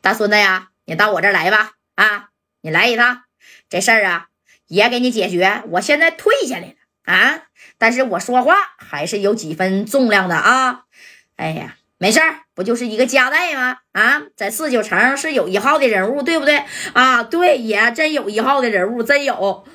大孙子呀，你到我这儿来吧。啊，你来一趟，这事儿啊，爷给你解决。我现在退下来了啊，但是我说话还是有几分重量的啊。哎呀，没事儿，不就是一个夹带吗？啊，在四九城是有一号的人物，对不对？啊，对，爷真有一号的人物，真有。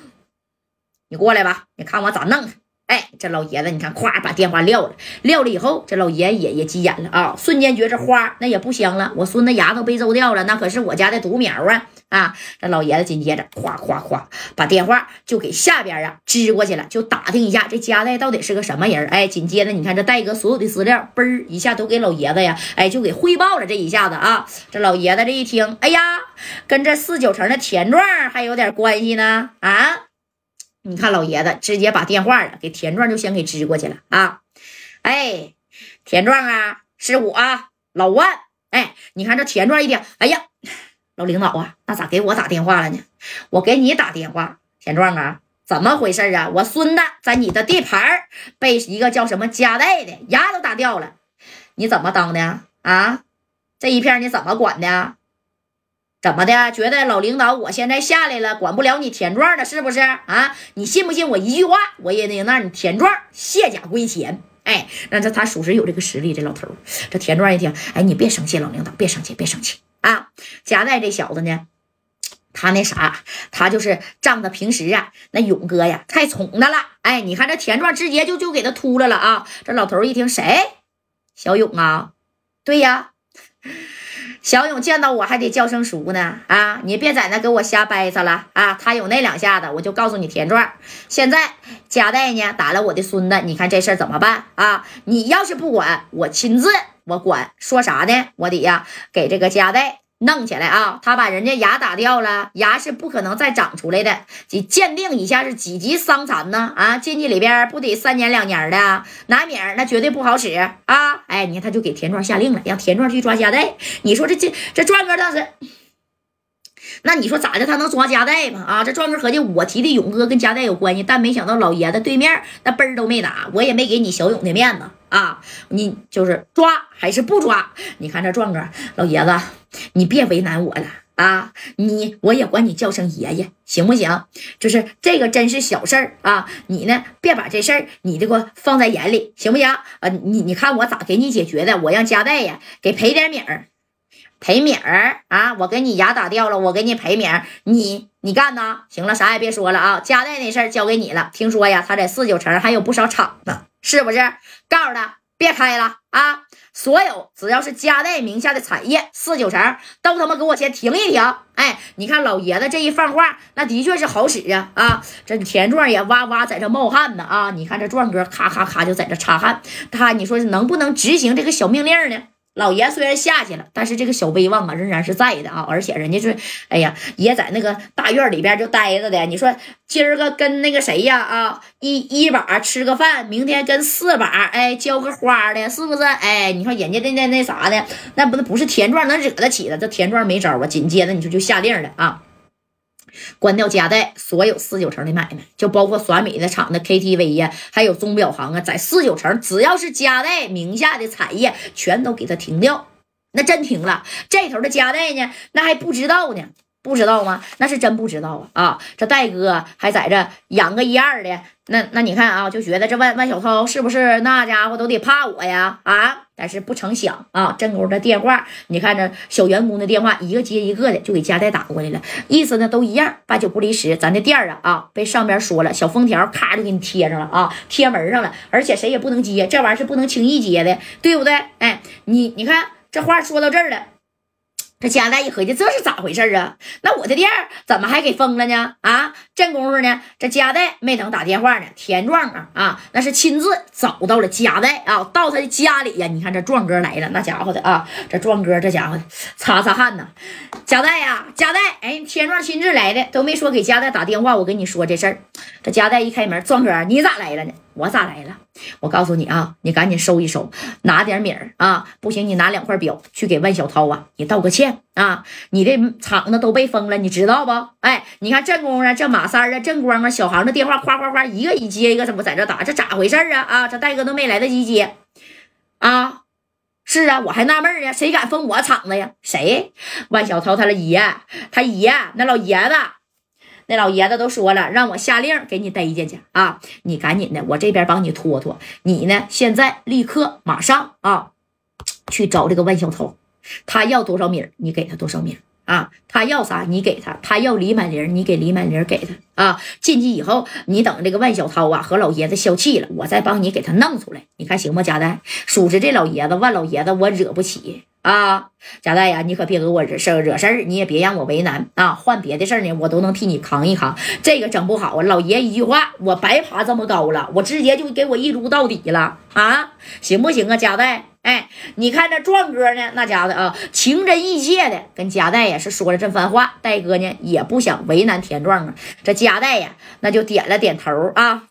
你过来吧，你看我咋弄。哎，这老爷子，你看，咵把电话撂了，撂了以后，这老爷也也急眼了啊，瞬间觉着花那也不香了，我孙子牙都被揍掉了，那可是我家的独苗啊啊！这老爷子紧接着咵咵咵把电话就给下边啊支过去了，就打听一下这家代到底是个什么人。哎，紧接着你看这戴哥所有的资料，嘣一下都给老爷子呀，哎，就给汇报了。这一下子啊，这老爷子这一听，哎呀，跟这四九城的田壮还有点关系呢啊！你看老爷子直接把电话啊给田壮就先给支过去了啊！哎，田壮啊，是我老万。哎，你看这田壮一听，哎呀，老领导啊，那咋给我打电话了呢？我给你打电话，田壮啊，怎么回事啊？我孙子在你的地盘被一个叫什么加代的牙都打掉了，你怎么当的啊？这一片你怎么管的？怎么的？觉得老领导我现在下来了，管不了你田壮了，是不是啊？你信不信我一句话，我也得让你田壮卸甲归田？哎，那这他属实有这个实力。这老头这田壮一听，哎，你别生气，老领导别生气，别生气啊！夹带这小子呢，他那啥，他就是仗着平时啊，那勇哥呀太宠他了。哎，你看这田壮直接就就给他秃了了啊！这老头一听，谁？小勇啊？对呀。小勇见到我还得叫声叔呢啊！你别在那给我瞎掰扯了啊！他有那两下子，我就告诉你田壮，现在加代呢打了我的孙子，你看这事儿怎么办啊？你要是不管，我亲自我管，说啥呢？我得呀给这个加代。弄起来啊！他把人家牙打掉了，牙是不可能再长出来的。你鉴定一下是几级伤残呢？啊，进去里边不得三年两年的，难免那绝对不好使啊！哎，你看他就给田壮下令了，让田壮去抓家带。你说这这这壮哥当时，那你说咋的？他能抓夹带吗？啊，这壮哥合计我提的勇哥跟夹带有关系，但没想到老爷子对面那奔儿都没打，我也没给你小勇的面子啊！你就是抓还是不抓？你看这壮哥老爷子。你别为难我了啊！你我也管你叫声爷爷，行不行？就是这个真是小事儿啊！你呢，别把这事儿你这个放在眼里，行不行？啊，你你看我咋给你解决的？我让加代呀给赔点米儿，赔米儿啊！我给你牙打掉了，我给你赔米儿，你你干呢？行了，啥也别说了啊！家代那事儿交给你了。听说呀，他在四九城还有不少厂子，是不是？告诉他别开了啊！所有只要是家代名下的产业，四九城都他妈给我先停一停！哎，你看老爷子这一放话，那的确是好使啊！啊，这田壮也哇哇在这冒汗呢啊！你看这壮哥咔咔咔就在这擦汗，他你说是能不能执行这个小命令呢？老爷虽然下去了，但是这个小威望啊仍然是在的啊！而且人家是，哎呀，也在那个大院里边就待着的。你说今儿个跟那个谁呀啊一一把吃个饭，明天跟四把哎浇个花的，是不是？哎，你说人家那那那啥的，那不那不是田壮能惹得起的？这田壮没招啊！紧接着你说就下令了啊！关掉家代所有四九城的买卖，就包括耍米的厂的 KTV 呀，还有钟表行啊，在四九城只要是家代名下的产业，全都给他停掉。那真停了，这头的家代呢，那还不知道呢。不知道吗？那是真不知道啊！啊，这戴哥还在这养个一二的，那那你看啊，就觉得这万万小涛是不是那家伙都得怕我呀？啊！但是不成想啊，正宫的电话，你看这小员工的电话一个接一个的就给家代打过来了，意思呢都一样，八九不离十。咱这店啊啊，被上边说了，小封条咔就给你贴上了啊，贴门上了，而且谁也不能接，这玩意儿是不能轻易接的，对不对？哎，你你看这话说到这儿了。这加代一合计，这是咋回事啊？那我的店怎么还给封了呢？啊，这功夫呢，这加代没等打电话呢，田壮啊啊，那是亲自找到了加代啊，到他的家里呀。你看这壮哥来了，那家伙的啊，这壮哥这家伙擦擦汗呢。加代呀，加代，哎，田壮亲自来的，都没说给加代打电话。我跟你说这事儿，这加代一开门，壮哥你咋来了呢？我咋来了？我告诉你啊，你赶紧收一收，拿点米儿啊！不行，你拿两块表去给万小涛啊，你道个歉啊！你的厂子都被封了，你知道不？哎，你看正宫啊，这马三啊，正光啊，小航的电话夸夸夸一个一接一个，怎么在这打？这咋回事啊？啊，这戴哥都没来得及接啊！是啊，我还纳闷呢，谁敢封我厂子呀？谁？万小涛他的爷，他爷那老爷子，那老爷子都说了，让我下令给你逮进去啊！你赶紧的，我这边帮你拖拖。你呢，现在立刻马上啊，去找这个万小涛，他要多少米，你给他多少米。啊，他要啥你给他，他要李满玲，你给李满玲给他啊。进去以后，你等这个万小涛啊和老爷子消气了，我再帮你给他弄出来，你看行吗？贾代，属实这老爷子万老爷子我惹不起啊。贾代呀，你可别给我惹事儿惹事儿，你也别让我为难啊。换别的事儿呢，我都能替你扛一扛。这个整不好啊，老爷一句话，我白爬这么高了，我直接就给我一撸到底了啊，行不行啊，贾代？哎，你看这壮哥呢，那家伙啊，情真意切的跟贾代呀是说了这番话。戴哥呢也不想为难田壮啊，这贾代呀那就点了点头啊。